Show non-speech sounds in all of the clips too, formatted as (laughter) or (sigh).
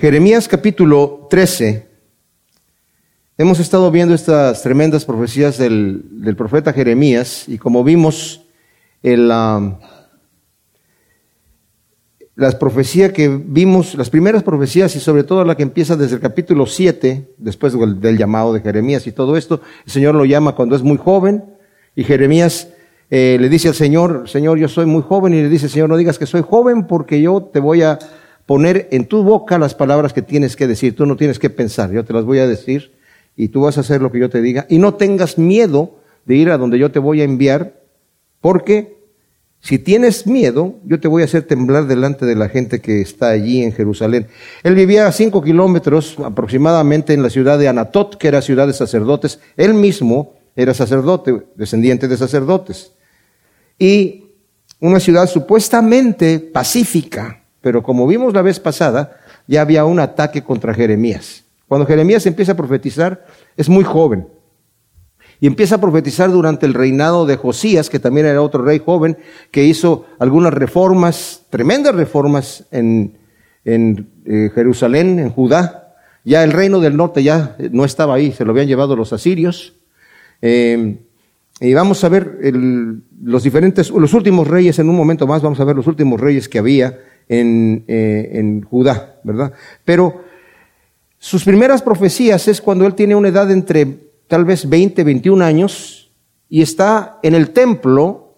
Jeremías capítulo 13. Hemos estado viendo estas tremendas profecías del, del profeta Jeremías y como vimos, el, um, las profecías que vimos, las primeras profecías y sobre todo la que empieza desde el capítulo 7, después del, del llamado de Jeremías y todo esto, el Señor lo llama cuando es muy joven y Jeremías eh, le dice al Señor, Señor, yo soy muy joven y le dice, Señor, no digas que soy joven porque yo te voy a poner en tu boca las palabras que tienes que decir, tú no tienes que pensar, yo te las voy a decir y tú vas a hacer lo que yo te diga y no tengas miedo de ir a donde yo te voy a enviar porque si tienes miedo, yo te voy a hacer temblar delante de la gente que está allí en Jerusalén. Él vivía a cinco kilómetros aproximadamente en la ciudad de Anatot, que era ciudad de sacerdotes. Él mismo era sacerdote, descendiente de sacerdotes. Y una ciudad supuestamente pacífica, pero como vimos la vez pasada, ya había un ataque contra Jeremías. Cuando Jeremías empieza a profetizar, es muy joven y empieza a profetizar durante el reinado de Josías, que también era otro rey joven, que hizo algunas reformas, tremendas reformas en, en eh, Jerusalén, en Judá. Ya el reino del norte ya no estaba ahí, se lo habían llevado los asirios. Eh, y vamos a ver los diferentes, los últimos reyes, en un momento más vamos a ver los últimos reyes que había en, eh, en Judá, ¿verdad? Pero sus primeras profecías es cuando él tiene una edad entre tal vez 20, 21 años, y está en el templo,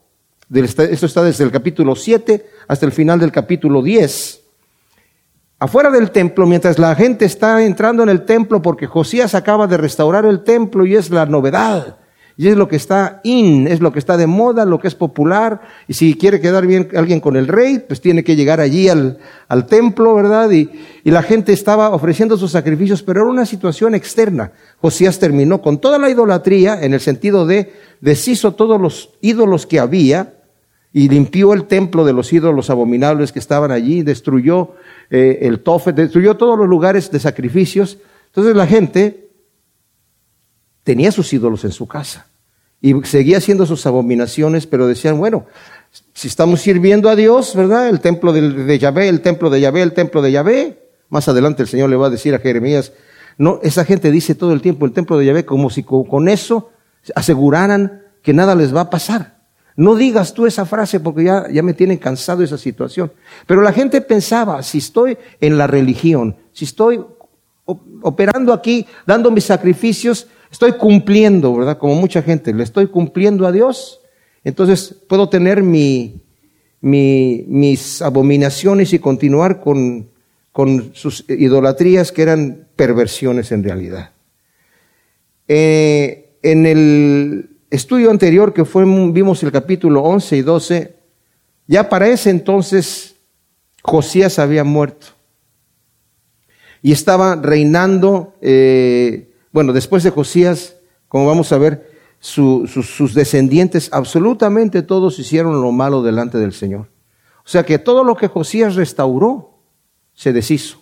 esto está desde el capítulo 7 hasta el final del capítulo 10. Afuera del templo, mientras la gente está entrando en el templo, porque Josías acaba de restaurar el templo y es la novedad. Y es lo que está in, es lo que está de moda, lo que es popular. Y si quiere quedar bien alguien con el rey, pues tiene que llegar allí al, al templo, ¿verdad? Y, y, la gente estaba ofreciendo sus sacrificios, pero era una situación externa. Josías terminó con toda la idolatría, en el sentido de deshizo todos los ídolos que había y limpió el templo de los ídolos abominables que estaban allí, destruyó eh, el tofe, destruyó todos los lugares de sacrificios. Entonces la gente tenía sus ídolos en su casa y seguía haciendo sus abominaciones, pero decían, bueno, si estamos sirviendo a Dios, ¿verdad? El templo de, Yahvé, el templo de Yahvé, el templo de Yahvé. Más adelante el Señor le va a decir a Jeremías, no, esa gente dice todo el tiempo el templo de Yahvé como si con eso aseguraran que nada les va a pasar. No digas tú esa frase porque ya, ya me tienen cansado esa situación. Pero la gente pensaba, si estoy en la religión, si estoy operando aquí, dando mis sacrificios, estoy cumpliendo, ¿verdad? Como mucha gente, le estoy cumpliendo a Dios. Entonces puedo tener mi, mi, mis abominaciones y continuar con, con, sus idolatrías que eran perversiones en realidad. Eh, en el estudio anterior que fue, vimos el capítulo 11 y 12, ya para ese entonces Josías había muerto y estaba reinando eh, bueno, después de Josías, como vamos a ver, sus, descendientes, absolutamente todos hicieron lo malo delante del Señor. O sea que todo lo que Josías restauró se deshizo.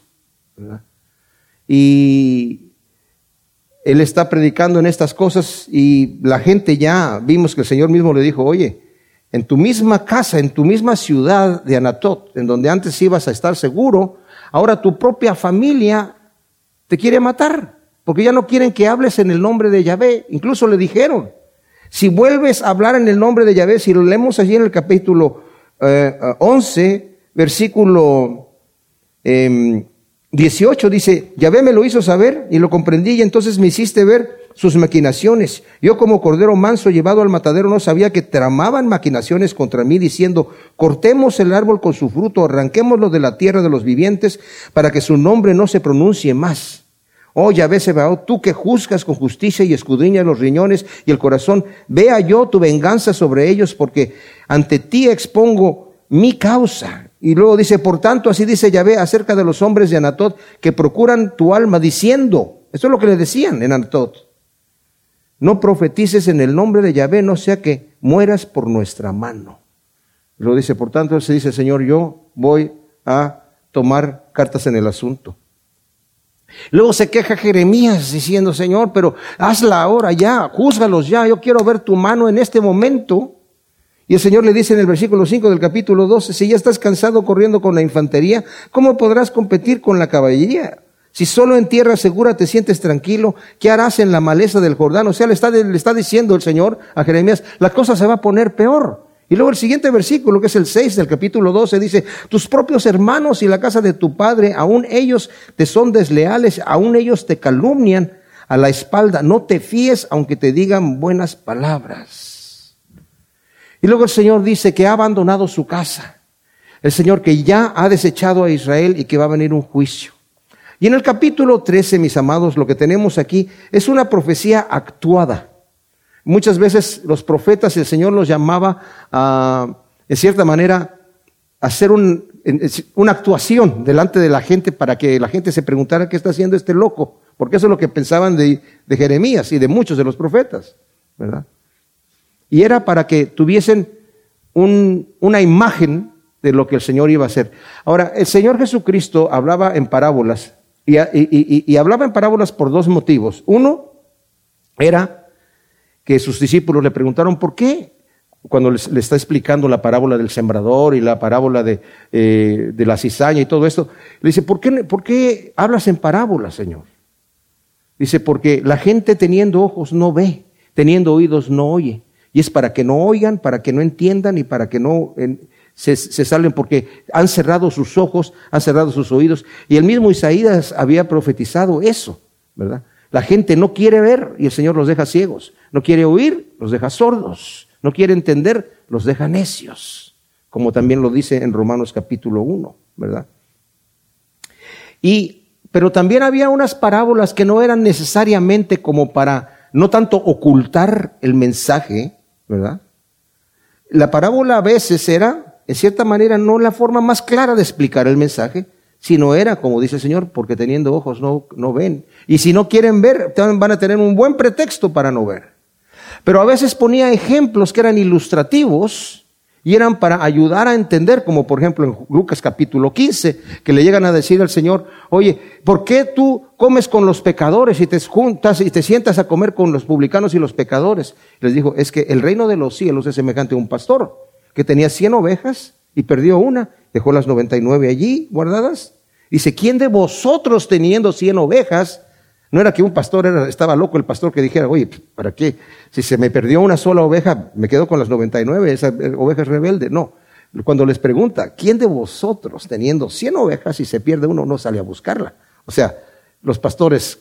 Y él está predicando en estas cosas y la gente ya vimos que el Señor mismo le dijo, oye, en tu misma casa, en tu misma ciudad de Anatot, en donde antes ibas a estar seguro, ahora tu propia familia te quiere matar porque ya no quieren que hables en el nombre de Yahvé. Incluso le dijeron, si vuelves a hablar en el nombre de Yahvé, si lo leemos allí en el capítulo 11, eh, versículo 18, em, dice, Yahvé me lo hizo saber y lo comprendí y entonces me hiciste ver sus maquinaciones. Yo como cordero manso llevado al matadero no sabía que tramaban maquinaciones contra mí diciendo, cortemos el árbol con su fruto, arranquémoslo de la tierra de los vivientes para que su nombre no se pronuncie más. Oh Yahvé Sebaot, tú que juzgas con justicia y escudriñas los riñones y el corazón, vea yo tu venganza sobre ellos, porque ante ti expongo mi causa. Y luego dice, por tanto, así dice Yahvé acerca de los hombres de Anatot que procuran tu alma, diciendo, esto es lo que le decían en Anatot, no profetices en el nombre de Yahvé, no sea que mueras por nuestra mano. Luego dice, por tanto, se dice, Señor, yo voy a tomar cartas en el asunto. Luego se queja Jeremías diciendo, Señor, pero hazla ahora ya, júzgalos ya, yo quiero ver tu mano en este momento. Y el Señor le dice en el versículo 5 del capítulo 12, si ya estás cansado corriendo con la infantería, ¿cómo podrás competir con la caballería? Si solo en tierra segura te sientes tranquilo, ¿qué harás en la maleza del Jordán? O sea, le está, le está diciendo el Señor a Jeremías, la cosa se va a poner peor. Y luego el siguiente versículo, que es el 6 del capítulo 12, dice, tus propios hermanos y la casa de tu padre, aún ellos te son desleales, aún ellos te calumnian a la espalda, no te fíes aunque te digan buenas palabras. Y luego el Señor dice que ha abandonado su casa. El Señor que ya ha desechado a Israel y que va a venir un juicio. Y en el capítulo 13, mis amados, lo que tenemos aquí es una profecía actuada. Muchas veces los profetas, el Señor los llamaba a, en cierta manera, hacer una actuación delante de la gente para que la gente se preguntara qué está haciendo este loco. Porque eso es lo que pensaban de, de Jeremías y de muchos de los profetas, ¿verdad? Y era para que tuviesen una imagen de lo que el Señor iba a hacer. Ahora, el Señor Jesucristo hablaba en parábolas y, hablaba en parábolas por dos motivos. Uno era que sus discípulos le preguntaron por qué cuando le está explicando la parábola del sembrador y la parábola de, eh, de la cizaña y todo esto, le dice, ¿por qué, ¿por qué hablas en parábolas, Señor? Dice, porque la gente teniendo ojos no ve, teniendo oídos no oye. Y es para que no oigan, para que no entiendan y para que no se, se salen porque han cerrado sus ojos, han cerrado sus oídos. Y el mismo Isaías había profetizado eso, ¿verdad? La gente no quiere ver y el Señor los deja ciegos. No quiere oír, los deja sordos. No quiere entender, los deja necios. Como también lo dice en Romanos capítulo 1, ¿verdad? Y, pero también había unas parábolas que no eran necesariamente como para no tanto ocultar el mensaje, ¿verdad? La parábola a veces era, en cierta manera, no la forma más clara de explicar el mensaje, sino era, como dice el Señor, porque teniendo ojos no, no ven. Y si no quieren ver, van a tener un buen pretexto para no ver. Pero a veces ponía ejemplos que eran ilustrativos y eran para ayudar a entender, como por ejemplo en Lucas capítulo 15, que le llegan a decir al Señor, oye, ¿por qué tú comes con los pecadores y te juntas y te sientas a comer con los publicanos y los pecadores? Les dijo, es que el reino de los cielos es semejante a un pastor que tenía cien ovejas y perdió una, dejó las noventa y nueve allí guardadas. Dice, ¿quién de vosotros teniendo cien ovejas no era que un pastor estaba loco el pastor que dijera, oye, ¿para qué? Si se me perdió una sola oveja, me quedo con las 99, esa oveja es rebelde. No. Cuando les pregunta, ¿quién de vosotros teniendo 100 ovejas y se pierde uno no sale a buscarla? O sea, los pastores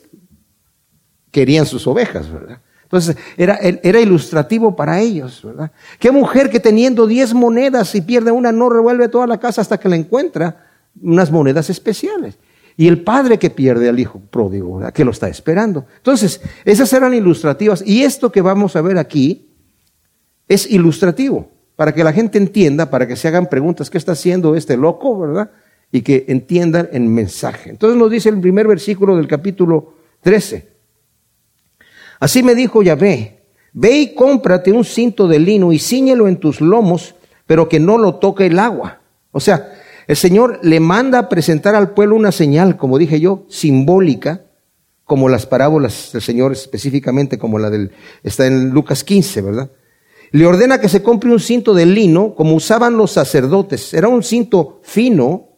querían sus ovejas, ¿verdad? Entonces, era, era ilustrativo para ellos, ¿verdad? ¿Qué mujer que teniendo 10 monedas y pierde una no revuelve toda la casa hasta que la encuentra unas monedas especiales? y el padre que pierde al hijo pródigo, que lo está esperando. Entonces, esas eran ilustrativas. Y esto que vamos a ver aquí es ilustrativo, para que la gente entienda, para que se hagan preguntas, ¿qué está haciendo este loco, verdad? Y que entiendan el mensaje. Entonces nos dice el primer versículo del capítulo 13. Así me dijo Yahvé, ve y cómprate un cinto de lino y ciñelo en tus lomos, pero que no lo toque el agua. O sea, el Señor le manda a presentar al pueblo una señal, como dije yo, simbólica, como las parábolas del Señor específicamente, como la del, está en Lucas 15, ¿verdad? Le ordena que se compre un cinto de lino, como usaban los sacerdotes. Era un cinto fino,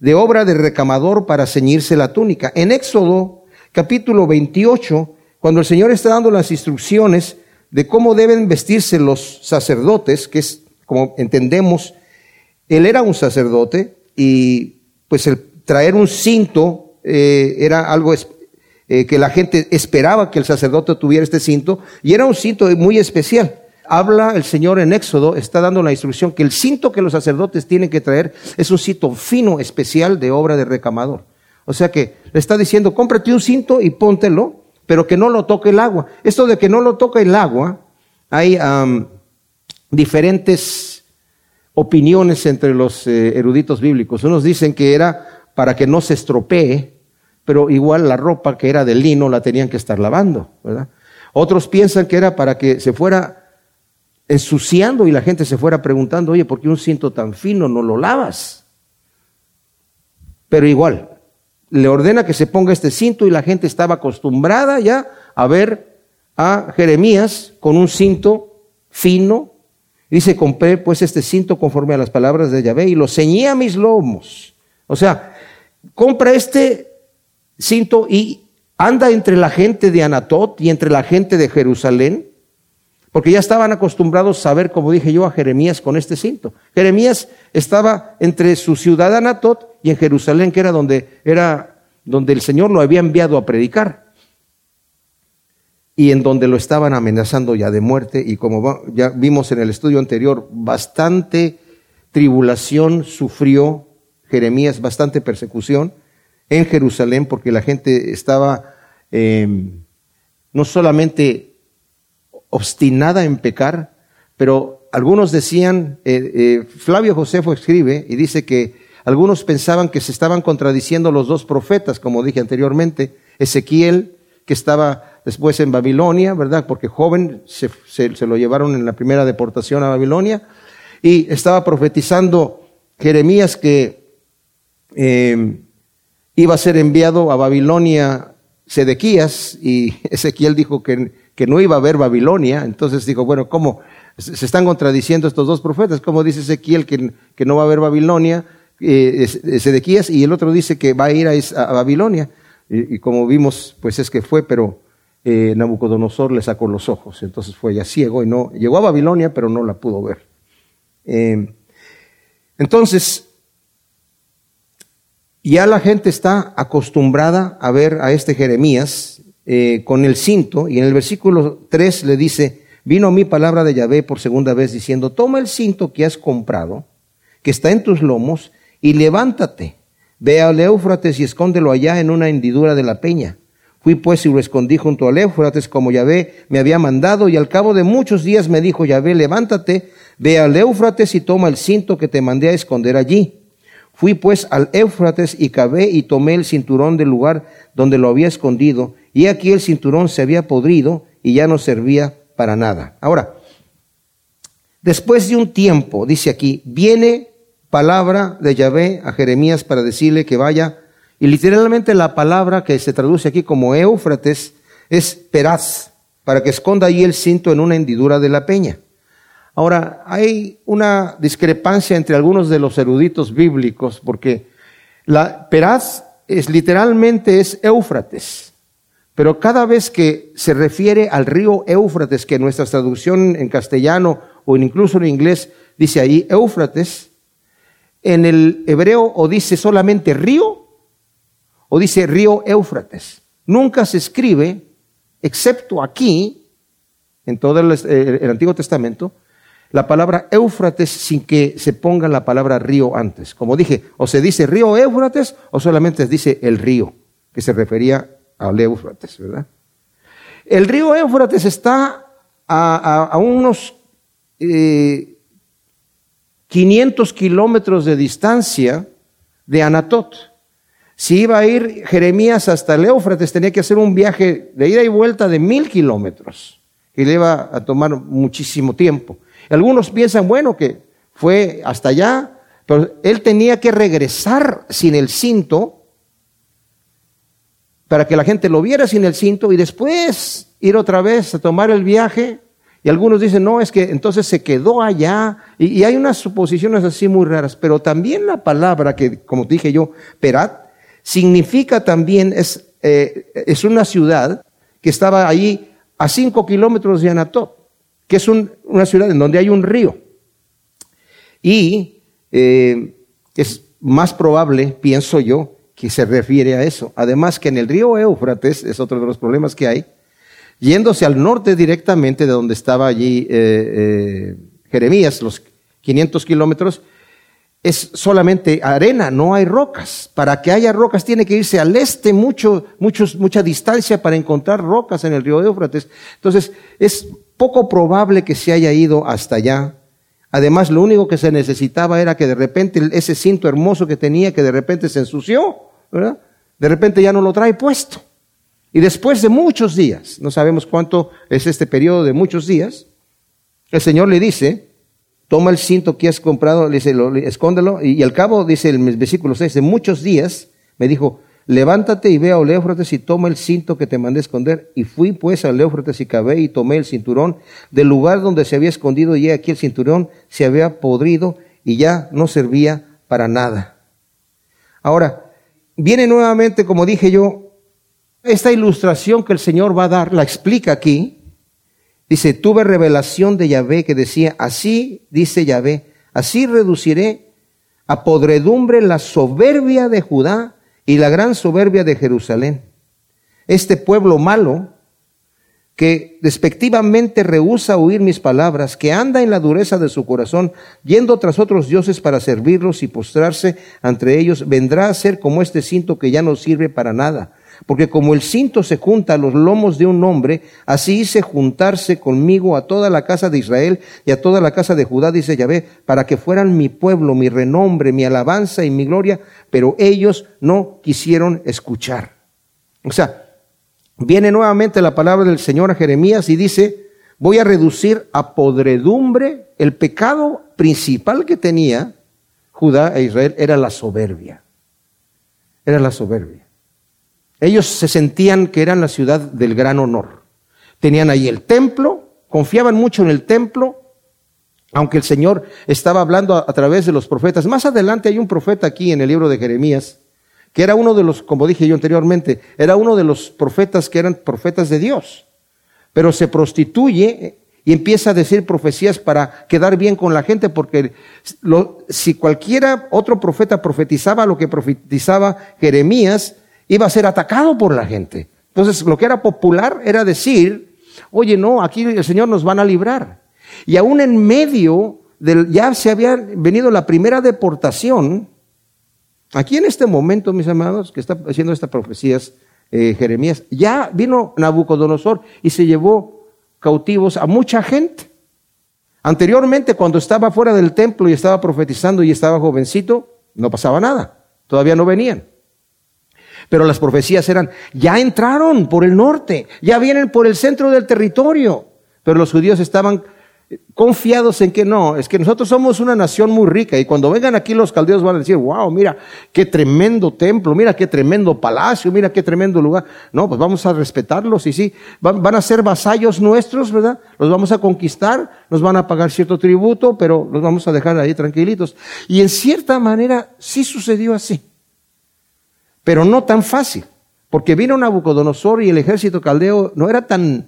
de obra de recamador para ceñirse la túnica. En Éxodo capítulo 28, cuando el Señor está dando las instrucciones de cómo deben vestirse los sacerdotes, que es como entendemos él era un sacerdote y pues el traer un cinto eh, era algo eh, que la gente esperaba que el sacerdote tuviera este cinto y era un cinto muy especial. Habla el Señor en Éxodo, está dando la instrucción que el cinto que los sacerdotes tienen que traer es un cinto fino, especial de obra de recamador. O sea que le está diciendo, cómprate un cinto y póntelo, pero que no lo toque el agua. Esto de que no lo toque el agua, hay diferentes opiniones entre los eh, eruditos bíblicos. Unos dicen que era para que no se estropee, pero igual la ropa que era de lino la tenían que estar lavando, ¿verdad? Otros piensan que era para que se fuera ensuciando y la gente se fuera preguntando, oye, ¿por qué un cinto tan fino no lo lavas? Pero igual, le ordena que se ponga este cinto y la gente estaba acostumbrada ya a ver a Jeremías con un cinto fino, Dice, compré pues este cinto conforme a las palabras de Yahvé y lo ceñí a mis lomos. O sea, compra este cinto y anda entre la gente de Anatot y entre la gente de Jerusalén, porque ya estaban acostumbrados a ver, como dije yo, a Jeremías con este cinto. Jeremías estaba entre su ciudad Anatot y en Jerusalén, que era donde era donde el Señor lo había enviado a predicar. Y en donde lo estaban amenazando ya de muerte. Y como ya vimos en el estudio anterior, bastante tribulación sufrió Jeremías, bastante persecución en Jerusalén porque la gente estaba em, no solamente obstinada en pecar, pero algunos decían, eh, eh, Flavio Josefo escribe y dice que algunos pensaban que se estaban contradiciendo los dos profetas, como dije anteriormente, Ezequiel, que estaba después en Babilonia, ¿verdad? Porque joven se, lo llevaron en la primera deportación a Babilonia, y estaba profetizando Jeremías que em, iba a ser enviado a Babilonia Sedequías, y (laughs) Ezequiel dijo que, que no iba a haber Babilonia, entonces dijo, bueno, ¿cómo? Se están contradiciendo estos dos profetas, ¿cómo dice Ezequiel que, que no va a haber Babilonia? Eh, Sedequías y el otro dice que va a ir a, Babilonia. Y, como vimos, pues es que fue, pero eh, Nabucodonosor le sacó los ojos, entonces fue ya ciego y no, llegó a Babilonia, pero no la pudo ver. Eh, entonces, ya la gente está acostumbrada a ver a este Jeremías con el cinto, y en el versículo 3 le dice, vino mi palabra de Yahvé por segunda vez diciendo, toma el cinto que has comprado, que está en tus lomos, y levántate, ve al Éufrates y escóndelo allá en una hendidura de la peña. Fui pues y lo escondí junto al Éufrates como Yahvé me había mandado, y al cabo de muchos días me dijo Yahvé, levántate, ve al Éufrates y toma el cinto que te mandé a esconder allí. Fui pues al Éufrates y cavé y tomé el cinturón del lugar donde lo había escondido, y aquí el cinturón se había podrido y ya no servía para nada. Ahora, después de un tiempo, dice aquí, viene palabra de Yahvé a Jeremías para decirle que vaya. Y literalmente la palabra que se traduce aquí como Éufrates es peraz, para que esconda allí el cinto en una hendidura de la peña. Ahora, hay una discrepancia entre algunos de los eruditos bíblicos, porque la peraz es literalmente es Éufrates. Pero cada vez que se refiere al río Éufrates, que en nuestra traducción en castellano o incluso en inglés dice ahí Éufrates, en el hebreo o dice solamente río o dice río Éufrates. Nunca se escribe, excepto aquí, en todo el, Antiguo Testamento, la palabra Éufrates sin que se ponga la palabra río antes. Como dije, o se dice río Éufrates o solamente se dice el río, que se refería al Éufrates, ¿verdad? El río Éufrates está a, unos eh, 500 kilómetros de distancia de Anatot. Si iba a ir Jeremías hasta el Éufrates, tenía que hacer un viaje de ida y vuelta de mil kilómetros, y le iba a tomar muchísimo tiempo. Algunos piensan, bueno, que fue hasta allá, pero él tenía que regresar sin el cinto para que la gente lo viera sin el cinto y después ir otra vez a tomar el viaje y algunos dicen, no, es que entonces se quedó allá. Y, hay unas suposiciones así muy raras. Pero también la palabra que, como dije yo, Perat, significa también, es, eh, es una ciudad que estaba allí a cinco kilómetros de Anatot, que es una ciudad en donde hay un río. Y eh, es más probable, pienso yo, que se refiere a eso. Además que en el río Éufrates, es otro de los problemas que hay, yéndose al norte directamente de donde estaba allí eh, eh, Jeremías, los 500 kilómetros, es solamente arena, no hay rocas. Para que haya rocas tiene que irse al este mucho, mucha distancia para encontrar rocas en el río Éufrates. Entonces, es poco probable que se haya ido hasta allá. Además, lo único que se necesitaba era que de repente ese cinto hermoso que tenía, que de repente se ensució, ¿verdad? De repente ya no lo trae puesto. Y después de muchos días, no sabemos cuánto es este periodo de muchos días, el Señor le dice, toma el cinto que has comprado, le escóndelo, y, al cabo, dice el versículo 6, de muchos días, me dijo, levántate y ve a Eufrates y toma el cinto que te mandé esconder. Y fui pues a Eufrates y cabé y tomé el cinturón del lugar donde se había escondido y aquí el cinturón se había podrido y ya no servía para nada. Ahora, viene nuevamente, como dije yo, esta ilustración que el Señor va a dar, la explica aquí. Dice, tuve revelación de Yahvé que decía, así dice Yahvé, así reduciré a podredumbre la soberbia de Judá y la gran soberbia de Jerusalén. Este pueblo malo, que despectivamente rehúsa oír mis palabras, que anda en la dureza de su corazón, yendo tras otros dioses para servirlos y postrarse entre ellos, vendrá a ser como este cinto que ya no sirve para nada porque como el cinto se junta a los lomos de un hombre, así hice juntarse conmigo a toda la casa de Israel y a toda la casa de Judá, dice Yahvé, para que fueran mi pueblo, mi renombre, mi alabanza y mi gloria, pero ellos no quisieron escuchar. O sea, viene nuevamente la palabra del Señor a Jeremías y dice, voy a reducir a podredumbre el pecado principal que tenía Judá e Israel, era la soberbia. Era la soberbia. Ellos se sentían que eran la ciudad del gran honor. Tenían ahí el templo, confiaban mucho en el templo, aunque el Señor estaba hablando a, través de los profetas. Más adelante hay un profeta aquí en el libro de Jeremías, que era uno de los, como dije yo anteriormente, era uno de los profetas que eran profetas de Dios, pero se prostituye y empieza a decir profecías para quedar bien con la gente, porque si cualquiera otro profeta profetizaba lo que profetizaba Jeremías, iba a ser atacado por la gente. Entonces, lo que era popular era decir, oye, no, aquí el Señor nos van a librar. Y aún en medio del, ya se había venido la primera deportación, aquí en este momento, mis amados, que está haciendo estas profecías eh, Jeremías, ya vino Nabucodonosor y se llevó cautivos a mucha gente. Anteriormente, cuando estaba fuera del templo y estaba profetizando y estaba jovencito, no pasaba nada, todavía no venían. Pero las profecías eran, ya entraron por el norte, ya vienen por el centro del territorio. Pero los judíos estaban confiados en que no, es que nosotros somos una nación muy rica y cuando vengan aquí los caldeos van a decir, wow, mira qué tremendo templo, mira qué tremendo palacio, mira qué tremendo lugar. No, pues vamos a respetarlos y sí, van, van a ser vasallos nuestros, ¿verdad? Los vamos a conquistar, nos van a pagar cierto tributo, pero los vamos a dejar ahí tranquilitos. Y en cierta manera sí sucedió así pero no tan fácil, porque vino Nabucodonosor y el ejército caldeo no era tan,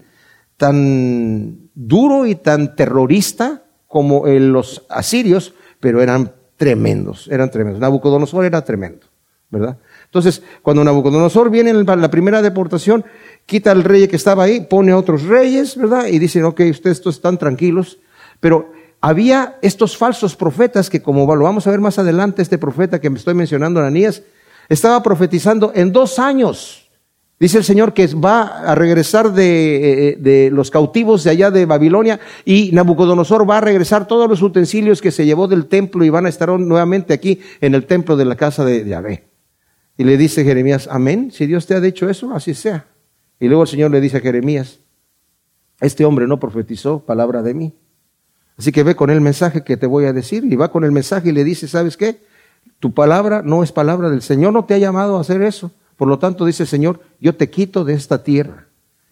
tan duro y tan terrorista como los asirios, pero eran tremendos, eran tremendos. Nabucodonosor era tremendo, ¿verdad? Entonces, cuando Nabucodonosor viene en la primera deportación, quita al rey que estaba ahí, pone a otros reyes, ¿verdad? Y dicen, ok, ustedes están tranquilos, pero había estos falsos profetas que como lo vamos a ver más adelante, este profeta que me estoy mencionando, Ananías, estaba profetizando en dos años. Dice el Señor que va a regresar de, eh, de, los cautivos de allá de Babilonia y Nabucodonosor va a regresar todos los utensilios que se llevó del templo y van a estar nuevamente aquí en el templo de la casa de Yahvé. Y le dice Jeremías, amén, si Dios te ha dicho eso, así sea. Y luego el Señor le dice a Jeremías, este hombre no profetizó palabra de mí. Así que ve con el mensaje que te voy a decir y va con el mensaje y le dice, ¿sabes qué? Tu palabra no es palabra del Señor, no te ha llamado a hacer eso. Por lo tanto, dice el Señor, yo te quito de esta tierra.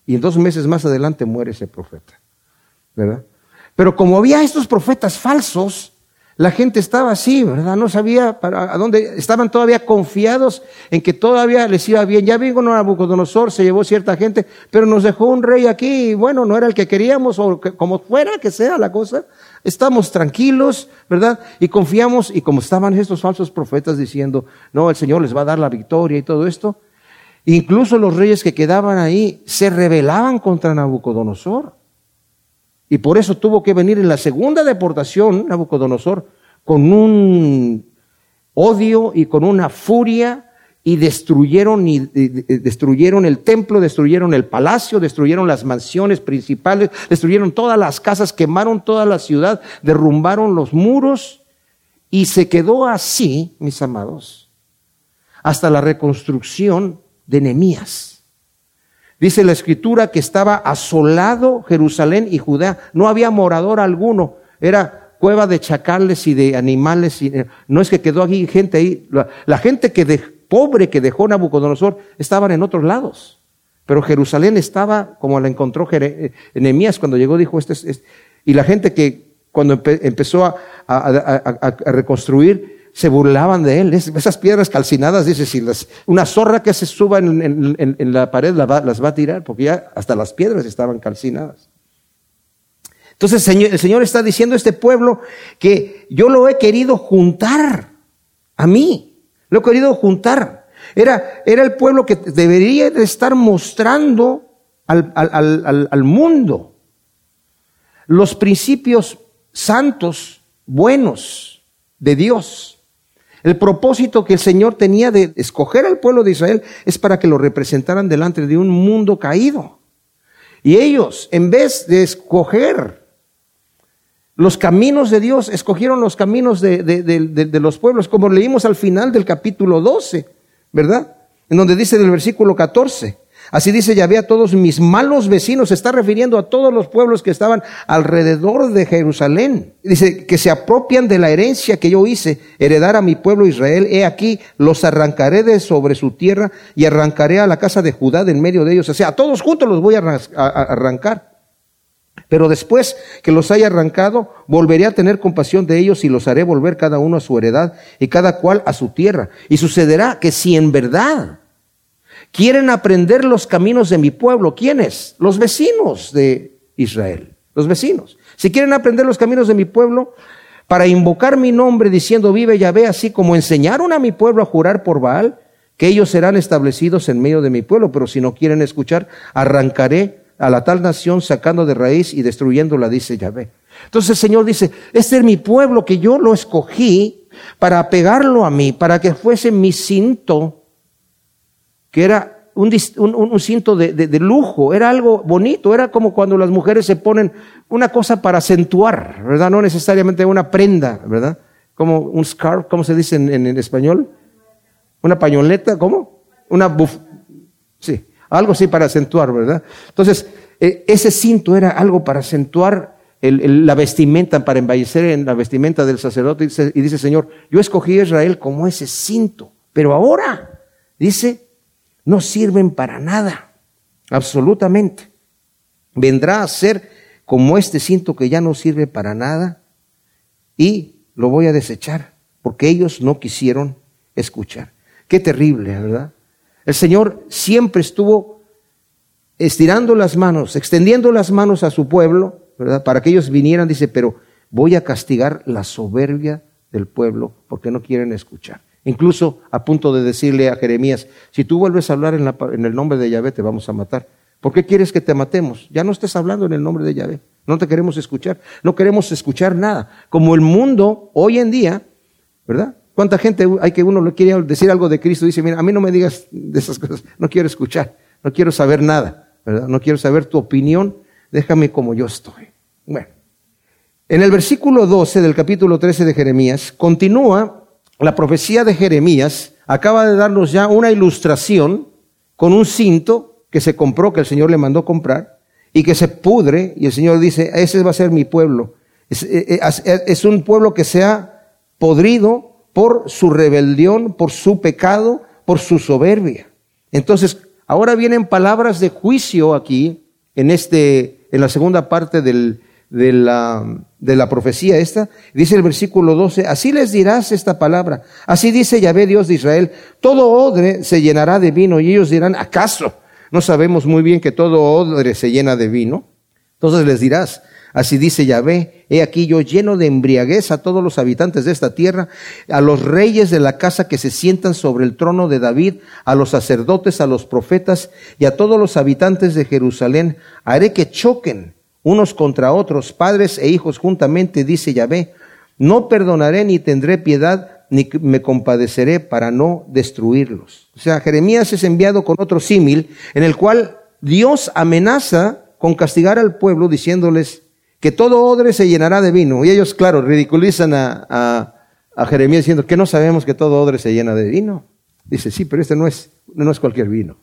Y en dos meses más adelante muere ese profeta. ¿Verdad? Pero como había estos profetas falsos, la gente estaba así, ¿verdad? No sabía para a dónde, estaban todavía confiados en que todavía les iba bien. Ya vino Nabucodonosor, se llevó cierta gente, pero nos dejó un rey aquí, y bueno, no era el que queríamos, o como fuera que sea la cosa, estamos tranquilos, ¿verdad? Y confiamos, y como estaban estos falsos profetas diciendo, no, el Señor les va a dar la victoria y todo esto, incluso los reyes que quedaban ahí se rebelaban contra Nabucodonosor. Y por eso tuvo que venir en la segunda deportación Nabucodonosor con un odio y con una furia y destruyeron, y, destruyeron el templo, destruyeron el palacio, destruyeron las mansiones principales, destruyeron todas las casas, quemaron toda la ciudad, derrumbaron los muros y se quedó así, mis amados, hasta la reconstrucción de Nehemías. Dice la escritura que estaba asolado Jerusalén y Judá, no había morador alguno, era cueva de chacales y de animales, y, no es que quedó aquí gente ahí, la, gente que pobre que dejó Nabucodonosor estaban en otros lados. Pero Jerusalén estaba como la encontró eh, Nehemías cuando llegó, dijo, este es, y la gente que cuando empezó a, reconstruir, se burlaban de él. esas piedras calcinadas, dice, si una zorra que se suba en, la pared las va a tirar, porque ya hasta las piedras estaban calcinadas. Entonces el Señor está diciendo a este pueblo que yo lo he querido juntar a mí, lo he querido juntar. Era, era el pueblo que debería de estar mostrando al, al, al mundo los principios santos, buenos de Dios. El propósito que el Señor tenía de escoger al pueblo de Israel es para que lo representaran delante de un mundo caído. Y ellos, en vez de escoger los caminos de Dios, escogieron los caminos de, de, los pueblos, como leímos al final del capítulo 12, ¿verdad? En donde dice en el versículo 14, Así dice Yahvé a todos mis malos vecinos, se está refiriendo a todos los pueblos que estaban alrededor de Jerusalén. Dice que se apropian de la herencia que yo hice, heredar a mi pueblo Israel. He aquí, los arrancaré de sobre su tierra y arrancaré a la casa de Judá de en medio de ellos. O sea, a todos juntos los voy a arrancar. Pero después que los haya arrancado, volveré a tener compasión de ellos y los haré volver cada uno a su heredad y cada cual a su tierra. Y sucederá que si en verdad quieren aprender los caminos de mi pueblo. ¿Quiénes? Los vecinos de Israel. Los vecinos. Si quieren aprender los caminos de mi pueblo, para invocar mi nombre diciendo vive Yahvé, así como enseñaron a mi pueblo a jurar por Baal, que ellos serán establecidos en medio de mi pueblo, pero si no quieren escuchar, arrancaré a la tal nación sacando de raíz y destruyéndola, dice Yahvé. Entonces el Señor dice, este es mi pueblo que yo lo escogí para pegarlo a mí, para que fuese mi cinto que era un, cinto de, de, lujo, era algo bonito, era como cuando las mujeres se ponen una cosa para acentuar, ¿verdad? No necesariamente una prenda, ¿verdad? Como un scarf, ¿cómo se dice en, español? Una pañoleta, ¿cómo? Una buf, sí, algo así para acentuar, ¿verdad? Entonces, eh, ese cinto era algo para acentuar la vestimenta, para embellecer en la vestimenta del sacerdote. Y dice, y dice, Señor, yo escogí a Israel como ese cinto, pero ahora, dice, no sirven para nada, absolutamente. Vendrá a ser como este cinto que ya no sirve para nada y lo voy a desechar porque ellos no quisieron escuchar. Qué terrible, ¿verdad? El Señor siempre estuvo estirando las manos, extendiendo las manos a su pueblo, ¿verdad? Para que ellos vinieran, dice, pero voy a castigar la soberbia del pueblo porque no quieren escuchar. Incluso a punto de decirle a Jeremías, si tú vuelves a hablar en, el nombre de Yahvé, te vamos a matar. ¿Por qué quieres que te matemos? Ya no estés hablando en el nombre de Yahvé. No te queremos escuchar. No queremos escuchar nada. Como el mundo hoy en día, ¿verdad? ¿Cuánta gente hay que uno le quiere decir algo de Cristo? Dice, mira, a mí no me digas de esas cosas. No quiero escuchar. No quiero saber nada. ¿verdad? No quiero saber tu opinión. Déjame como yo estoy. Bueno. En el versículo 12 del capítulo 13 de Jeremías continúa la profecía de Jeremías acaba de darnos ya una ilustración con un cinto que se compró, que el Señor le mandó comprar, y que se pudre, y el Señor dice, ese va a ser mi pueblo. Es, eh, eh, un pueblo que se ha podrido por su rebelión, por su pecado, por su soberbia. Entonces, ahora vienen palabras de juicio aquí, en este, en la segunda parte de la, de la profecía esta, dice el versículo 12, así les dirás esta palabra, así dice Yahvé Dios de Israel, todo odre se llenará de vino y ellos dirán, ¿acaso no sabemos muy bien que todo odre se llena de vino? Entonces les dirás, así dice Yahvé, he aquí yo lleno de embriaguez a todos los habitantes de esta tierra, a los reyes de la casa que se sientan sobre el trono de David, a los sacerdotes, a los profetas y a todos los habitantes de Jerusalén, haré que choquen unos contra otros, padres e hijos juntamente, dice Yahvé, no perdonaré ni tendré piedad, ni me compadeceré para no destruirlos. O sea, Jeremías es enviado con otro símil, en el cual Dios amenaza con castigar al pueblo diciéndoles que todo odre se llenará de vino. Y ellos, claro, ridiculizan a, Jeremías diciendo que no sabemos que todo odre se llena de vino. Dice, sí, pero este no es, no es cualquier vino.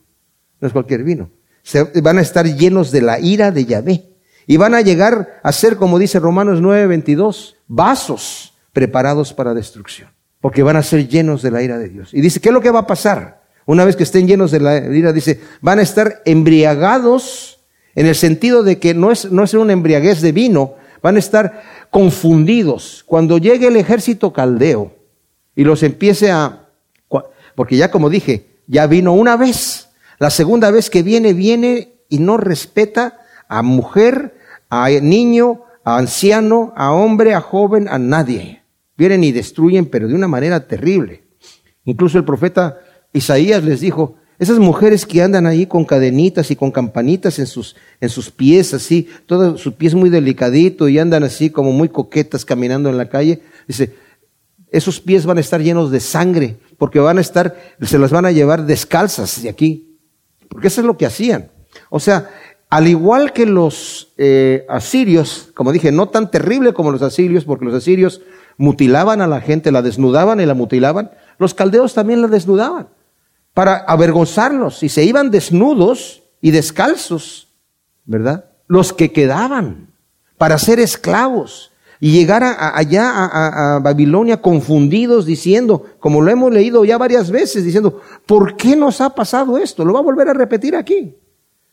No es cualquier vino. Se, van a estar llenos de la ira de Yahvé. Y van a llegar a ser, como dice Romanos 9:22, vasos preparados para destrucción. porque van a ser llenos de la ira de Dios. Y dice, ¿qué es lo que va a pasar? Una vez que estén llenos de la ira, dice, van a estar embriagados en el sentido de que no es, no es una embriaguez de vino, van a estar confundidos. Cuando llegue el ejército caldeo y los empiece a, porque ya como dije, ya vino una vez, la segunda vez que viene, viene y no respeta a mujer, a niño, a anciano, a hombre, a joven, a nadie. Vienen y destruyen, pero de una manera terrible. Incluso el profeta Isaías les dijo, esas mujeres que andan ahí con cadenitas y con campanitas en sus, en sus pies, así, todo su pies muy delicadito y andan así como muy coquetas caminando en la calle, dice, esos pies van a estar llenos de sangre, porque van a estar, se las van a llevar descalzas de aquí, porque eso es lo que hacían. O sea, al igual que los eh, asirios, como dije, no tan terrible como los asirios, porque los asirios mutilaban a la gente, la desnudaban y la mutilaban, los caldeos también la desnudaban para avergonzarlos y se iban desnudos y descalzos, ¿verdad? Los que quedaban para ser esclavos y llegar allá a, a, Babilonia confundidos diciendo, como lo hemos leído ya varias veces, diciendo, ¿por qué nos ha pasado esto? Lo va a volver a repetir aquí.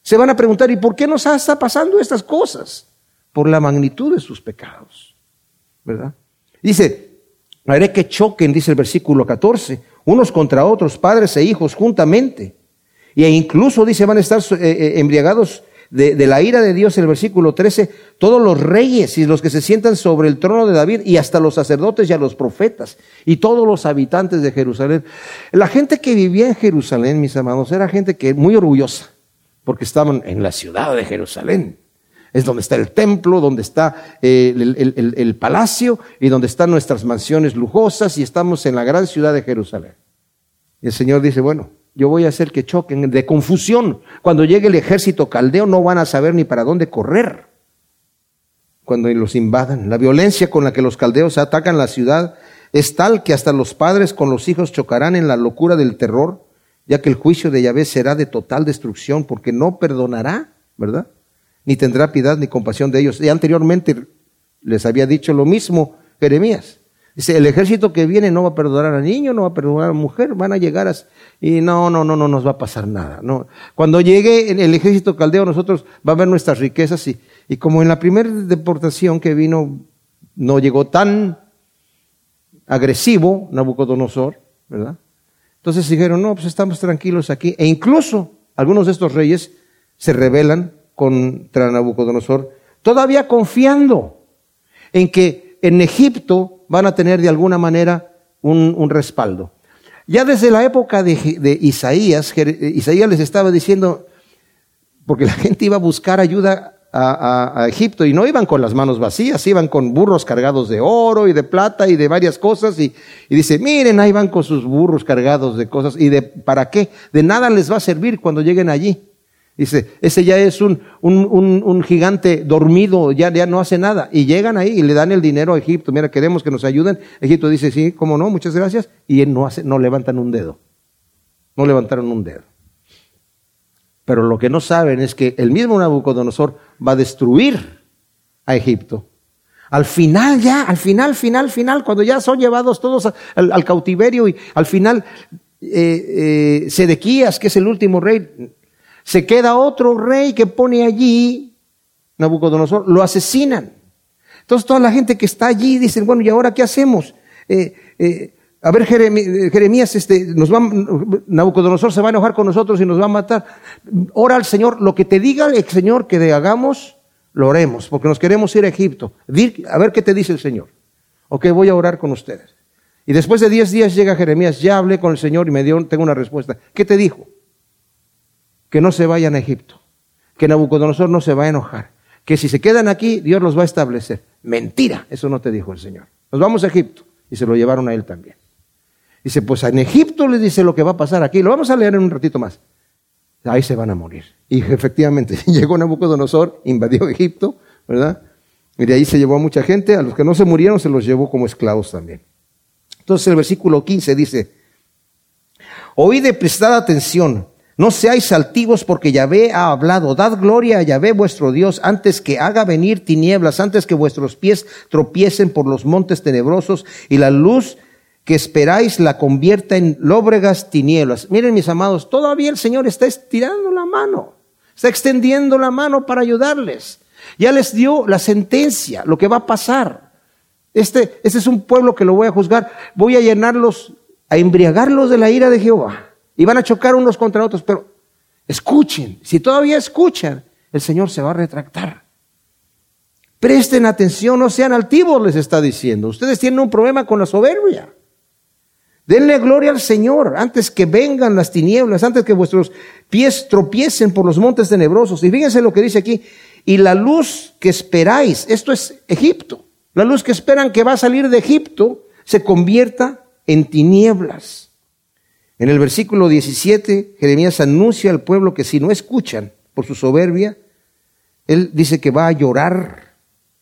Se van a preguntar, ¿y por qué nos está pasando estas cosas? Por la magnitud de sus pecados, ¿verdad? Dice, haré que choquen, dice el versículo 14, unos contra otros, padres e hijos juntamente. E incluso, dice, van a estar eh, eh, embriagados de, la ira de Dios, el versículo 13, todos los reyes y los que se sientan sobre el trono de David y hasta los sacerdotes y a los profetas y todos los habitantes de Jerusalén. La gente que vivía en Jerusalén, mis amados, era gente que muy orgullosa porque estaban en la ciudad de Jerusalén. Es donde está el templo, donde está eh, el, palacio y donde están nuestras mansiones lujosas y estamos en la gran ciudad de Jerusalén. Y el Señor dice, bueno, yo voy a hacer que choquen de confusión. Cuando llegue el ejército caldeo no van a saber ni para dónde correr. Cuando los invadan. La violencia con la que los caldeos atacan la ciudad es tal que hasta los padres con los hijos chocarán en la locura del terror ya que el juicio de Yahvé será de total destrucción, porque no perdonará, ¿verdad? Ni tendrá piedad ni compasión de ellos. Y anteriormente les había dicho lo mismo Jeremías. Dice, el ejército que viene no va a perdonar a niño, no va a perdonar a mujer, van a llegar a... Y no, no, no, no nos va a pasar nada. No. Cuando llegue el ejército caldeo, nosotros va a ver nuestras riquezas y, y como en la primera deportación que vino no llegó tan agresivo Nabucodonosor, ¿verdad? Entonces dijeron, no, pues estamos tranquilos aquí. E incluso algunos de estos reyes se rebelan contra Nabucodonosor, todavía confiando en que en Egipto van a tener de alguna manera un, respaldo. Ya desde la época de, Isaías, Isaías les estaba diciendo, porque la (laughs) gente iba a buscar ayuda a, Egipto y no iban con las manos vacías, iban con burros cargados de oro y de plata y de varias cosas y, dice, miren, ahí van con sus burros cargados de cosas y de, ¿para qué? De nada les va a servir cuando lleguen allí. Dice, ese ya es un, un, gigante dormido, ya, ya no hace nada. Y llegan ahí y le dan el dinero a Egipto. Mira, queremos que nos ayuden. Egipto dice, sí, cómo no, muchas gracias. Y no, hace, no levantan un dedo. No levantaron un dedo. Pero lo que no saben es que el mismo Nabucodonosor va a destruir a Egipto. Al final ya, al final, final, final, cuando ya son llevados todos al, cautiverio y al final eh, eh, Sedequías, que es el último rey, se queda otro rey que pone allí, Nabucodonosor, lo asesinan. Entonces toda la gente que está allí dicen, bueno, ¿y ahora qué hacemos? Eh, eh a ver, Jeremías, este, nos va, Nabucodonosor se va a enojar con nosotros y nos va a matar. Ora al Señor, lo que te diga el Señor que hagamos, lo haremos, porque nos queremos ir a Egipto. A ver qué te dice el Señor. Ok, voy a orar con ustedes. Y después de diez días llega Jeremías, ya hablé con el Señor y me dio, tengo una respuesta. ¿Qué te dijo? Que no se vayan a Egipto, que Nabucodonosor no se va a enojar, que si se quedan aquí, Dios los va a establecer. Mentira, eso no te dijo el Señor. Nos vamos a Egipto. Y se lo llevaron a él también. Dice, pues en Egipto les dice lo que va a pasar aquí. Lo vamos a leer en un ratito más. Ahí se van a morir. Y efectivamente, (laughs) llegó Nabucodonosor, invadió Egipto, ¿verdad? Y de ahí se llevó a mucha gente. A los que no se murieron se los llevó como esclavos también. Entonces el versículo 15 dice, oíd de prestar atención. No seáis altivos porque Yahvé ha hablado. Dad gloria a Yahvé vuestro Dios antes que haga venir tinieblas, antes que vuestros pies tropiecen por los montes tenebrosos y la luz que esperáis la convierta en lóbregas tinieblas. Miren mis amados, todavía el Señor está estirando la mano, está extendiendo la mano para ayudarles. Ya les dio la sentencia, lo que va a pasar. Este, este es un pueblo que lo voy a juzgar. Voy a llenarlos, a embriagarlos de la ira de Jehová. Y van a chocar unos contra otros. Pero escuchen, si todavía escuchan, el Señor se va a retractar. Presten atención, no sean altivos, les está diciendo. Ustedes tienen un problema con la soberbia. Denle gloria al Señor antes que vengan las tinieblas, antes que vuestros pies tropiecen por los montes tenebrosos. Y fíjense lo que dice aquí. Y la luz que esperáis, esto es Egipto, la luz que esperan que va a salir de Egipto, se convierta en tinieblas. En el versículo 17, Jeremías anuncia al pueblo que si no escuchan por su soberbia, él dice que va a llorar,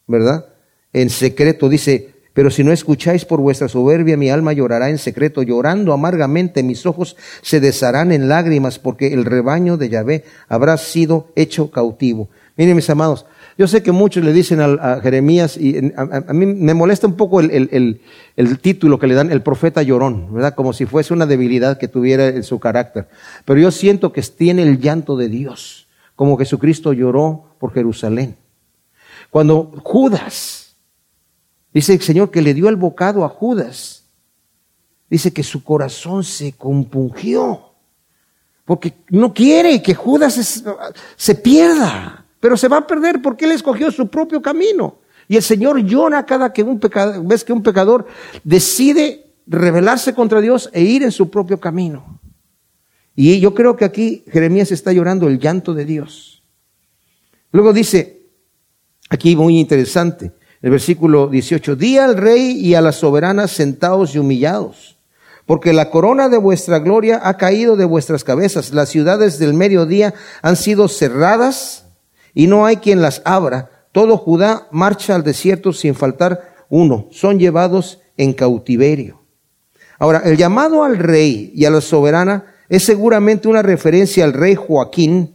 ¿verdad? En secreto, dice, pero si no escucháis por vuestra soberbia, mi alma llorará en secreto, llorando amargamente, mis ojos se desharán en lágrimas, porque el rebaño de Yahvé habrá sido hecho cautivo. Miren, mis amados, yo sé que muchos le dicen a, Jeremías, y a, mí me molesta un poco el, título que le dan, el profeta llorón, ¿verdad? Como si fuese una debilidad que tuviera en su carácter. Pero yo siento que tiene el llanto de Dios, como Jesucristo lloró por Jerusalén. Cuando Judas, Dice el Señor que le dio el bocado a Judas. Dice que su corazón se compungió. Porque no quiere que Judas se pierda. Pero se va a perder porque él escogió su propio camino. Y el Señor llora cada que un pecador, vez que un pecador decide rebelarse contra Dios e ir en su propio camino. Y yo creo que aquí Jeremías está llorando el llanto de Dios. Luego dice, aquí muy interesante, el versículo 18, di al rey y a las soberanas sentados y humillados, porque la corona de vuestra gloria ha caído de vuestras cabezas, las ciudades del mediodía han sido cerradas y no hay quien las abra, todo Judá marcha al desierto sin faltar uno, son llevados en cautiverio. Ahora, el llamado al rey y a la soberana es seguramente una referencia al rey Joaquín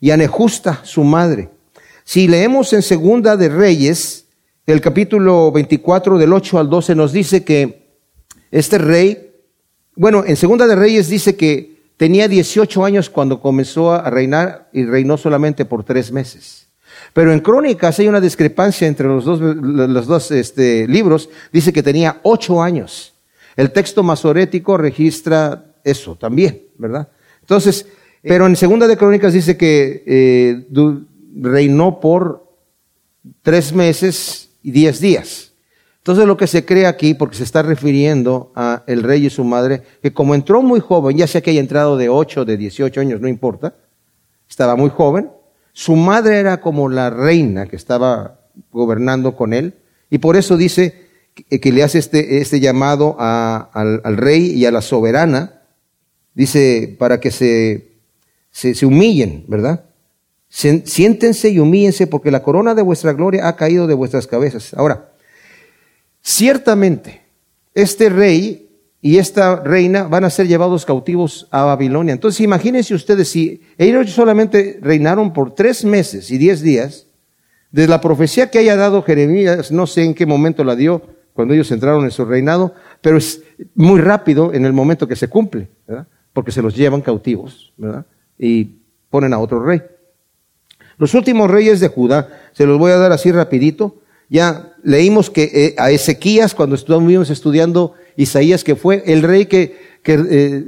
y a Nejusta, su madre. Si leemos en Segunda de Reyes, el capítulo 24 del 8 al 12 nos dice que este rey, bueno, en Segunda de Reyes dice que tenía 18 años cuando comenzó a reinar y reinó solamente por tres meses. Pero en Crónicas hay una discrepancia entre los dos, los dos este, libros. Dice que tenía ocho años. El texto masorético registra eso también, ¿verdad? Entonces, pero en Segunda de Crónicas dice que eh, reinó por tres meses y diez días. Entonces lo que se cree aquí, porque se está refiriendo a el rey y su madre, que como entró muy joven, ya sea que haya entrado de ocho, de dieciocho años, no importa, estaba muy joven, su madre era como la reina que estaba gobernando con él, y por eso dice que, le hace este, este llamado al, al, rey y a la soberana, dice, para que se, se, humillen, ¿verdad? Siéntense y humíense porque la corona de vuestra gloria ha caído de vuestras cabezas. Ahora, ciertamente, este rey y esta reina van a ser llevados cautivos a Babilonia. Entonces, imagínense ustedes, si ellos solamente reinaron por tres meses y diez días, de la profecía que haya dado Jeremías, no sé en qué momento la dio, cuando ellos entraron en su reinado, pero es muy rápido en el momento que se cumple. Porque se los llevan cautivos. Y ponen a otro rey. Los últimos reyes de Judá, se los voy a dar así rapidito. Ya leímos que eh, a Ezequías, cuando estuvimos estudiando Isaías, que fue el rey que, que eh,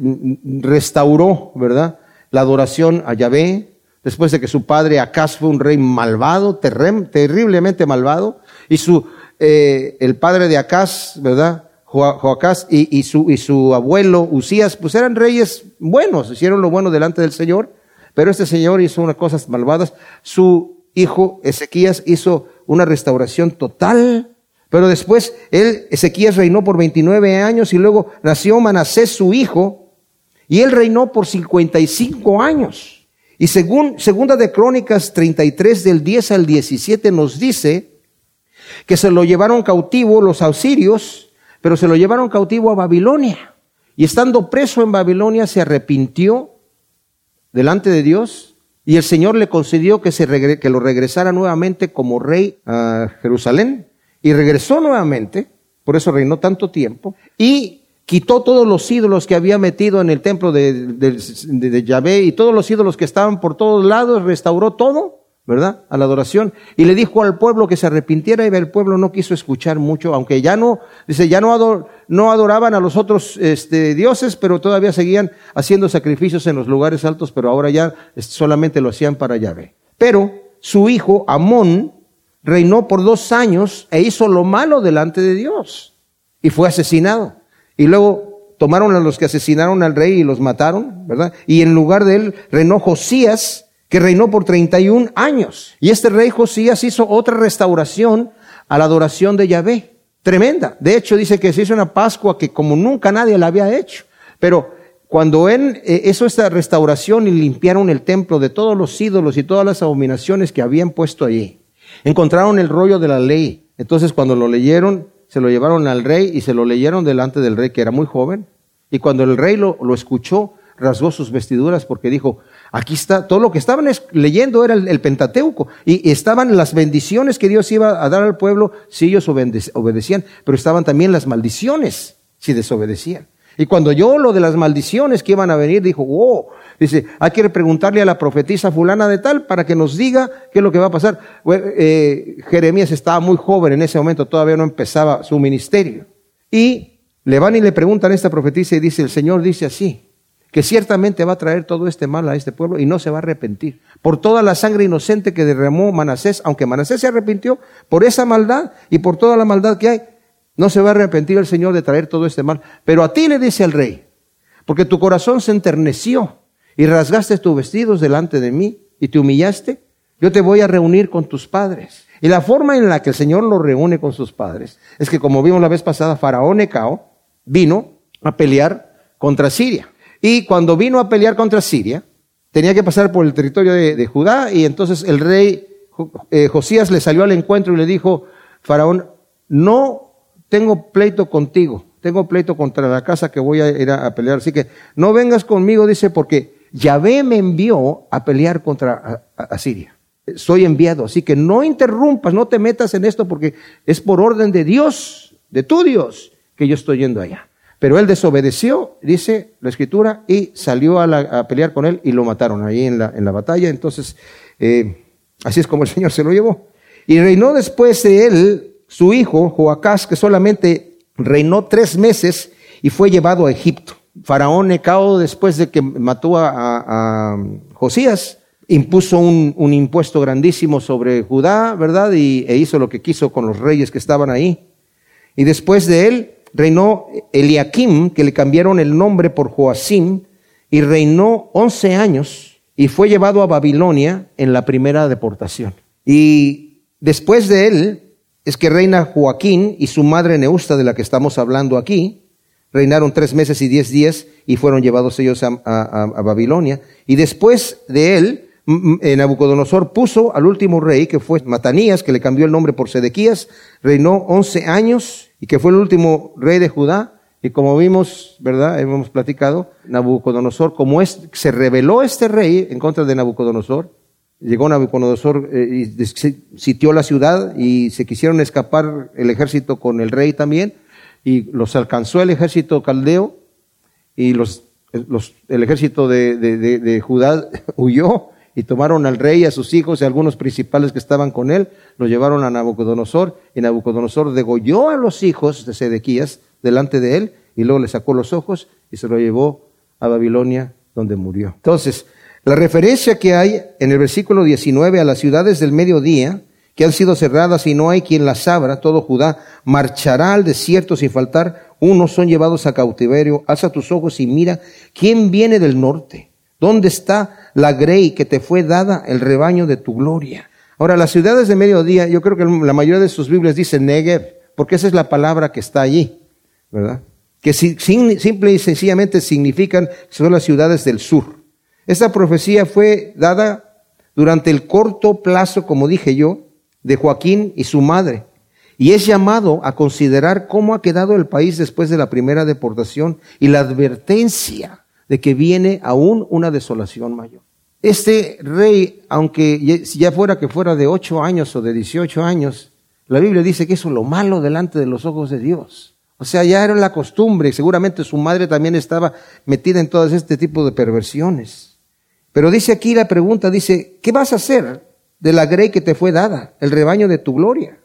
restauró, ¿verdad? La adoración a Yahvé, después de que su padre Acaz fue un rey malvado, terriblemente malvado, y su, eh, el padre de Acaz, ¿verdad? Joacás y, y, su, y su abuelo Usías, pues eran reyes buenos, hicieron lo bueno delante del Señor, pero este señor hizo unas cosas malvadas. Su hijo Ezequías hizo una restauración total. Pero después él, Ezequías reinó por 29 años y luego nació Manasés su hijo y él reinó por 55 años. Y según Segunda de Crónicas 33 del 10 al 17 nos dice que se lo llevaron cautivo los ausirios, pero se lo llevaron cautivo a Babilonia. Y estando preso en Babilonia se arrepintió delante de Dios y el Señor le concedió que, se regre que lo regresara nuevamente como rey a Jerusalén y regresó nuevamente por eso reinó tanto tiempo, y quitó todos los ídolos que había metido en el templo de, de, Yahvé y todos los ídolos que estaban por todos lados, restauró todo, ¿verdad? A la adoración. Y le dijo al pueblo que se arrepintiera y el pueblo no quiso escuchar mucho, aunque ya no, dice, ya no, no adoraban a los otros este, dioses, pero todavía seguían haciendo sacrificios en los lugares altos, pero ahora ya solamente lo hacían para Yahvé. Pero su hijo, Amón, reinó por dos años e hizo lo malo delante de Dios y fue asesinado. Y luego tomaron a los que asesinaron al rey y los mataron, ¿verdad? Y en lugar de él reinó Josías, que reinó por 31 años. Y este rey Josías hizo otra restauración a la adoración de Yahvé. Tremenda. De hecho, dice que se hizo una Pascua que como nunca nadie la había hecho. Pero cuando él eh, hizo esta restauración y limpiaron el templo de todos los ídolos y todas las abominaciones que habían puesto allí, encontraron el rollo de la ley. Entonces, cuando lo leyeron, se lo llevaron al rey y se lo leyeron delante del rey, que era muy joven. Y cuando el rey lo, escuchó, rasgó sus vestiduras porque dijo, aquí está, todo lo que estaban leyendo era el, Pentateuco y, estaban las bendiciones que Dios iba a dar al pueblo si ellos obedecían, pero estaban también las maldiciones si desobedecían. Y cuando yo lo de las maldiciones que iban a venir, dijo, oh, dice, hay que preguntarle a la profetisa fulana de tal para que nos diga qué es lo que va a pasar. Eh, Jeremías estaba muy joven en ese momento, todavía no empezaba su ministerio. Y le van y le preguntan a esta profetisa y dice, el Señor dice así, que ciertamente va a traer todo este mal a este pueblo y no se va a arrepentir. Por toda la sangre inocente que derramó Manasés, aunque Manasés se arrepintió por esa maldad y por toda la maldad que hay, no se va a arrepentir el Señor de traer todo este mal. Pero a ti le dice el rey, porque tu corazón se enterneció y rasgaste tus vestidos delante de mí y te humillaste, yo te voy a reunir con tus padres. Y la forma en la que el Señor lo reúne con sus padres es que, como vimos la vez pasada, Faraón Necao vino a pelear contra Siria. Y cuando vino a pelear contra Siria, tenía que pasar por el territorio de, Judá y entonces el rey eh, Josías le salió al encuentro y le dijo, Faraón, no tengo pleito contigo, tengo pleito contra la casa que voy a ir a, pelear. Así que no vengas conmigo, dice, porque Yahvé me envió a pelear contra Asiria. Soy enviado, así que no interrumpas, no te metas en esto porque es por orden de Dios, de tu Dios, que yo estoy yendo allá. Pero él desobedeció, dice la escritura, y salió a, pelear con él y lo mataron ahí en la, en la batalla. Entonces, eh, así es como el (laughs) Señor se lo llevó. Y reinó después de él su hijo, Joacás, que solamente reinó tres meses y fue llevado a Egipto. Faraón Necao, después de que mató a, Josías, impuso un, impuesto grandísimo sobre Judá, ¿verdad? Y, e hizo lo que quiso con los reyes que estaban ahí. Y después de él reinó Eliakim, que le cambiaron el nombre por Joacim, y reinó once años y fue llevado a Babilonia en la primera deportación. Y después de él es que reina Joaquín y su madre Neusta, de la que estamos hablando aquí, reinaron tres meses y diez días y fueron llevados ellos a, Babilonia. Y después de él, Nabucodonosor puso al último rey, que fue Matanías, que le cambió el nombre por Sedequías, reinó once años y que fue el último rey de Judá. Y como vimos, ¿verdad? Hemos platicado, Nabucodonosor, como es, se rebeló este rey en contra de Nabucodonosor, llegó Nabucodonosor eh, y sitió la ciudad y se quisieron escapar el ejército con el rey también y los alcanzó el ejército caldeo y los, el ejército de, de, Judá (laughs) huyó y tomaron al rey, a sus hijos y a algunos principales que estaban con él, lo llevaron a Nabucodonosor y Nabucodonosor degolló a los hijos de Sedequías delante de él y luego le sacó los ojos y se lo llevó a Babilonia donde murió. Entonces, la referencia que hay en el versículo 19 a las ciudades del mediodía, que han sido cerradas y no hay quien las abra, todo Judá marchará al desierto sin faltar, unos son llevados a cautiverio, alza tus ojos y mira, ¿quién viene del norte? ¿Dónde está la grey que te fue dada, el rebaño de tu gloria? Ahora, las ciudades de mediodía, yo creo que la mayoría de sus Biblias dicen Negev, porque esa es la palabra que está allí, ¿verdad? Que simple y sencillamente significan son las ciudades del sur. Esta profecía fue dada durante el corto plazo, como dije yo, de Joaquín y su madre. Y es llamado a considerar cómo ha quedado el país después de la primera deportación y la advertencia de que viene aún una desolación mayor. Este rey, aunque ya fuera que fuera de ocho años o de dieciocho años, La Biblia dice que eso es lo malo delante de los ojos de Dios. O sea, ya era la costumbre, seguramente su madre también estaba metida en todo este tipo de perversiones. Pero dice aquí la pregunta, dice, ¿qué vas a hacer de la grey que te fue dada, el rebaño de tu gloria?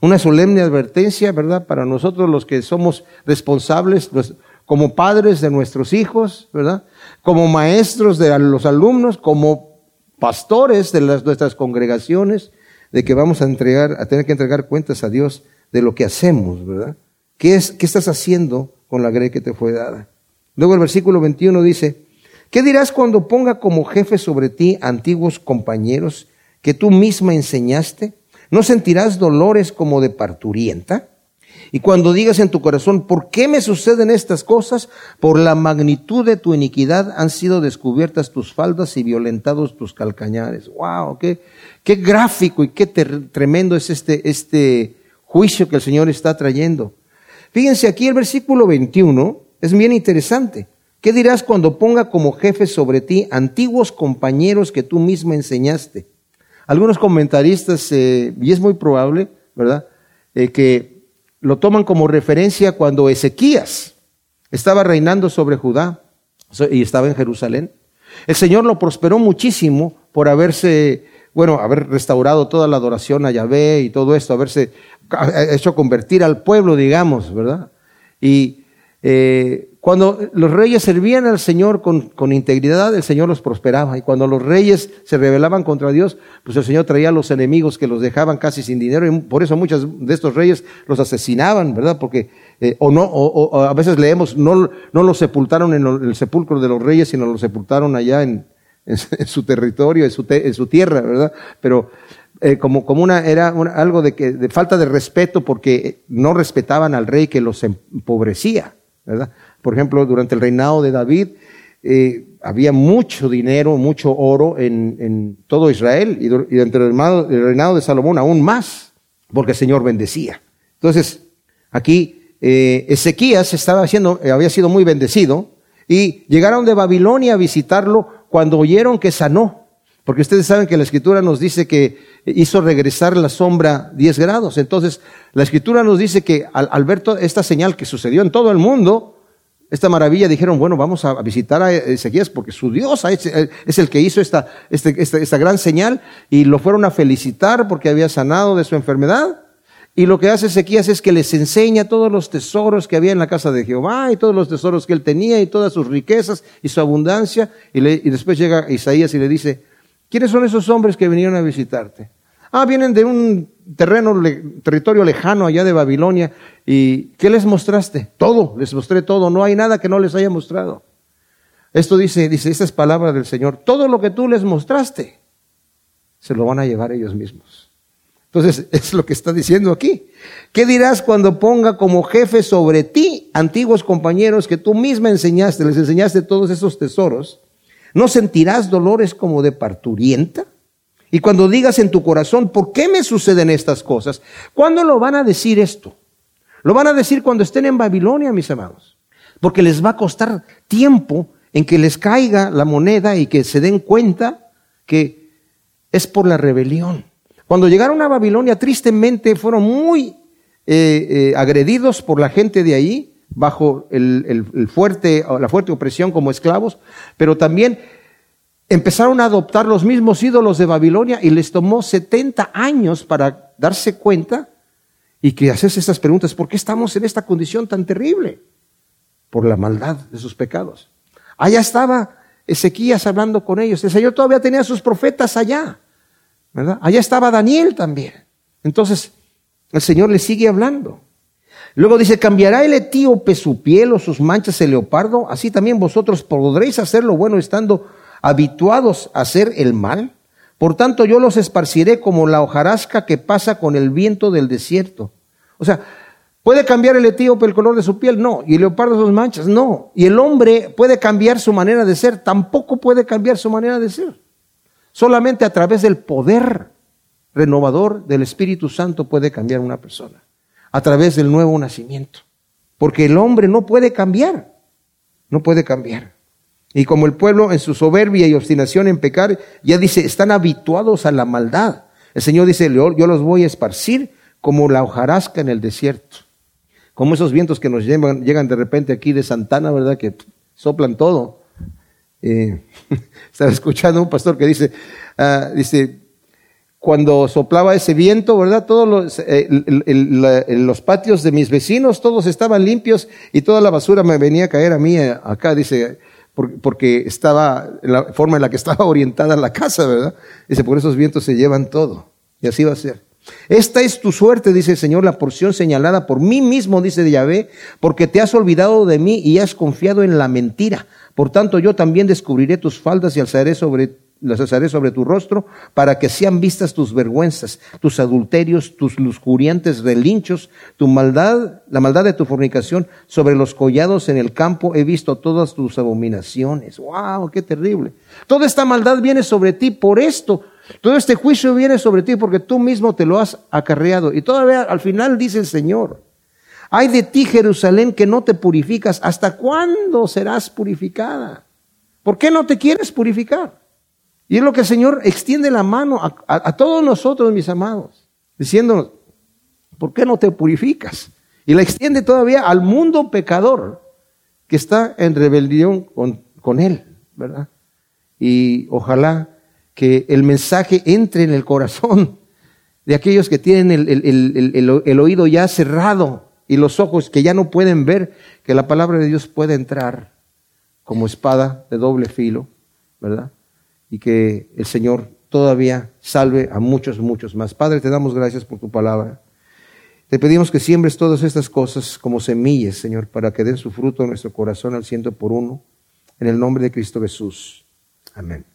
Una solemne advertencia, ¿verdad? Para nosotros los que somos responsables como padres de nuestros hijos, ¿verdad? Como maestros de los alumnos, como pastores de nuestras congregaciones, de que vamos a entregar, a tener que entregar cuentas a Dios de lo que hacemos, ¿verdad? ¿Qué, qué estás haciendo con la grey que te fue dada? Luego el versículo 21 dice, ¿qué dirás cuando ponga como jefe sobre ti antiguos compañeros que tú misma enseñaste? ¿No sentirás dolores como de parturienta? Y cuando digas en tu corazón, ¿por qué me suceden estas cosas? Por la magnitud de tu iniquidad han sido descubiertas tus faldas y violentados tus calcañares. ¡Wow! ¡Qué, qué gráfico y qué tremendo es este, este juicio que el Señor está trayendo! Fíjense aquí el versículo 21 es bien interesante. ¿Qué dirás cuando ponga como jefe sobre ti antiguos compañeros que tú misma enseñaste? Algunos comentaristas, eh, y es muy probable, ¿verdad?, eh, que lo toman como referencia cuando Ezequías estaba reinando sobre Judá y estaba en Jerusalén. El Señor lo prosperó muchísimo por haberse, bueno, haber restaurado toda la adoración a Yahvé y todo esto, haberse hecho convertir al pueblo, digamos, ¿verdad? Y eh, cuando los reyes servían al Señor con, integridad, el Señor los prosperaba. Y cuando los reyes se rebelaban contra Dios, pues el Señor traía a los enemigos que los dejaban casi sin dinero. Y por eso muchos de estos reyes los asesinaban, ¿verdad? Porque, eh, o no, o, a veces leemos, no, no los sepultaron en el sepulcro de los reyes, sino los sepultaron allá en, su territorio, en su, en su, tierra, ¿verdad? Pero eh, como, una, era algo de, que, de falta de respeto porque no respetaban al rey que los empobrecía, ¿verdad? Por ejemplo, durante el reinado de David eh, había mucho dinero, mucho oro en, todo Israel y, durante el reinado, de Salomón aún más, porque el Señor bendecía. Entonces, aquí eh, Ezequías estaba haciendo, eh, había sido muy bendecido y llegaron de Babilonia a visitarlo cuando oyeron que sanó. Porque ustedes saben que la escritura nos dice que hizo regresar la sombra 10 grados. Entonces, la escritura nos dice que al, al ver esta señal que sucedió en todo el mundo, esta maravilla, dijeron, bueno, vamos a visitar a Ezequías porque su Dios es el que hizo esta, este, esta, esta gran señal y lo fueron a felicitar porque había sanado de su enfermedad. Y lo que hace Ezequías es que les enseña todos los tesoros que había en la casa de Jehová y todos los tesoros que él tenía y todas sus riquezas y su abundancia. Y después llega Isaías y le dice, ¿quiénes son esos hombres que vinieron a visitarte? Ah, vienen de un terreno, territorio lejano allá de Babilonia. ¿Y qué les mostraste? Todo, les mostré todo. No hay nada que no les haya mostrado. Esto dice, dice, esta es palabra del Señor. Todo lo que tú les mostraste, se lo van a llevar ellos mismos. Entonces, (laughs) es lo que está diciendo aquí. ¿Qué dirás cuando ponga como jefe sobre ti antiguos compañeros que tú misma enseñaste, les enseñaste todos esos tesoros? ¿No sentirás dolores como de parturienta? Y cuando digas en tu corazón, ¿por qué me suceden estas cosas? ¿Cuándo lo van a decir esto? Lo van a decir cuando estén en Babilonia, mis amados. Porque les va a costar tiempo en que les caiga la moneda y que se den cuenta que es por la rebelión. Cuando llegaron a Babilonia, tristemente fueron muy eh, eh, agredidos por la gente de ahí, bajo la fuerte opresión como esclavos, pero también empezaron a adoptar los mismos ídolos de Babilonia y les tomó 70 años para darse cuenta y que hacerse estas preguntas, ¿por qué estamos en esta condición tan terrible? Por la maldad de sus pecados. Allá estaba Ezequías hablando con ellos. El Señor todavía tenía a sus profetas allá. ¿verdad? Allá estaba Daniel también. Entonces, el Señor le sigue hablando. Luego dice, ¿cambiará el etíope su piel o sus manchas el leopardo? Así también vosotros podréis hacer lo bueno estando habituados a hacer el mal. Por tanto, yo los esparciré como la hojarasca que pasa con el viento del desierto. O sea, ¿puede cambiar el etíope el color de su piel? No. ¿Y el leopardo sus manchas? No. ¿Y el hombre puede cambiar su manera de ser? Tampoco puede cambiar su manera de ser. Solamente a través del poder renovador del Espíritu Santo puede cambiar una persona. A través del nuevo nacimiento. Porque el hombre no puede cambiar. No puede cambiar. Y como el pueblo en su soberbia y obstinación en pecar, ya dice, están habituados a la maldad. El Señor dice, yo los voy a esparcir como la hojarasca en el desierto. Como esos vientos que nos llegan de repente aquí de Santana, ¿verdad? Que soplan todo. Eh, (laughs) estaba escuchando un pastor que dice, ah, dice, cuando soplaba ese viento, ¿verdad? Todos los, eh, los patios de mis vecinos, todos estaban limpios y toda la basura me venía a caer a mí eh, acá, dice, porque estaba, la forma en la que estaba (laughs) orientada la casa, ¿verdad? Dice, por esos vientos se llevan todo. Y así va a ser. Esta es tu suerte, dice el Señor, la porción señalada por mí mismo, dice Yahvé, porque te has olvidado de mí y has confiado en la mentira. Por tanto, yo también descubriré tus faldas y alzaré sobre las alzaré sobre tu rostro para que sean vistas tus vergüenzas, tus adulterios, tus lujuriantes relinchos, tu maldad, la maldad de tu fornicación, sobre los collados en el campo he visto todas tus abominaciones. ¡Wow! ¡Qué terrible! Toda esta maldad viene sobre ti por esto. Todo este juicio viene sobre ti porque tú mismo te lo has acarreado. Y todavía al final dice el Señor, hay de ti Jerusalén que no te purificas. ¿Hasta cuándo serás purificada? ¿Por qué no te quieres purificar? Y es lo que el Señor extiende la mano a, todos nosotros, mis amados, diciéndonos, ¿por qué no te purificas? Y la extiende todavía al mundo pecador que está en rebelión con, Él, ¿verdad? Y ojalá que el mensaje entre en el corazón de aquellos que tienen el, el, oído ya cerrado y los ojos que ya no pueden ver, que la palabra de Dios pueda entrar como espada de doble filo, ¿verdad? Y que el Señor todavía salve a muchos, muchos más. Padre, te damos gracias por tu palabra. Te pedimos que siembres todas estas cosas como semillas, Señor, para que den su fruto en nuestro corazón al ciento por uno. En el nombre de Cristo Jesús. Amén.